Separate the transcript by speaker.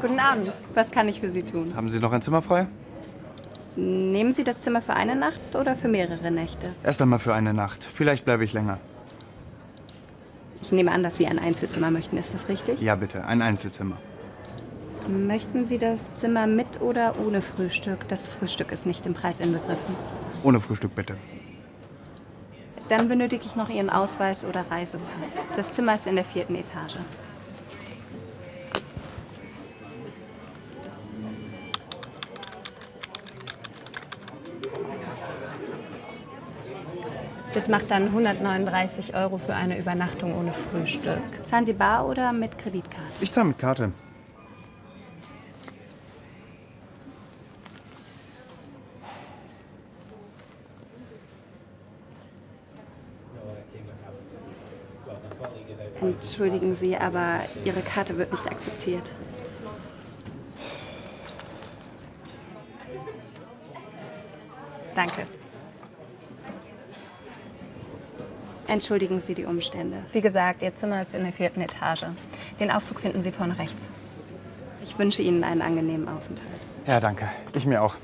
Speaker 1: Guten Abend. Was kann ich für Sie tun?
Speaker 2: Haben Sie noch ein Zimmer frei?
Speaker 1: Nehmen Sie das Zimmer für eine Nacht oder für mehrere Nächte?
Speaker 2: Erst einmal für eine Nacht. Vielleicht bleibe ich länger.
Speaker 1: Ich nehme an, dass Sie ein Einzelzimmer möchten. Ist das richtig?
Speaker 2: Ja, bitte. Ein Einzelzimmer.
Speaker 1: Möchten Sie das Zimmer mit oder ohne Frühstück? Das Frühstück ist nicht im Preis inbegriffen.
Speaker 2: Ohne Frühstück, bitte.
Speaker 1: Dann benötige ich noch Ihren Ausweis oder Reisepass. Das Zimmer ist in der vierten Etage. Das macht dann 139 Euro für eine Übernachtung ohne Frühstück. Zahlen Sie bar oder mit Kreditkarte?
Speaker 2: Ich zahle mit Karte.
Speaker 1: Entschuldigen Sie, aber Ihre Karte wird nicht akzeptiert. Danke. Entschuldigen Sie die Umstände. Wie gesagt, Ihr Zimmer ist in der vierten Etage. Den Aufzug finden Sie vorne rechts. Ich wünsche Ihnen einen angenehmen Aufenthalt.
Speaker 2: Ja, danke. Ich mir auch.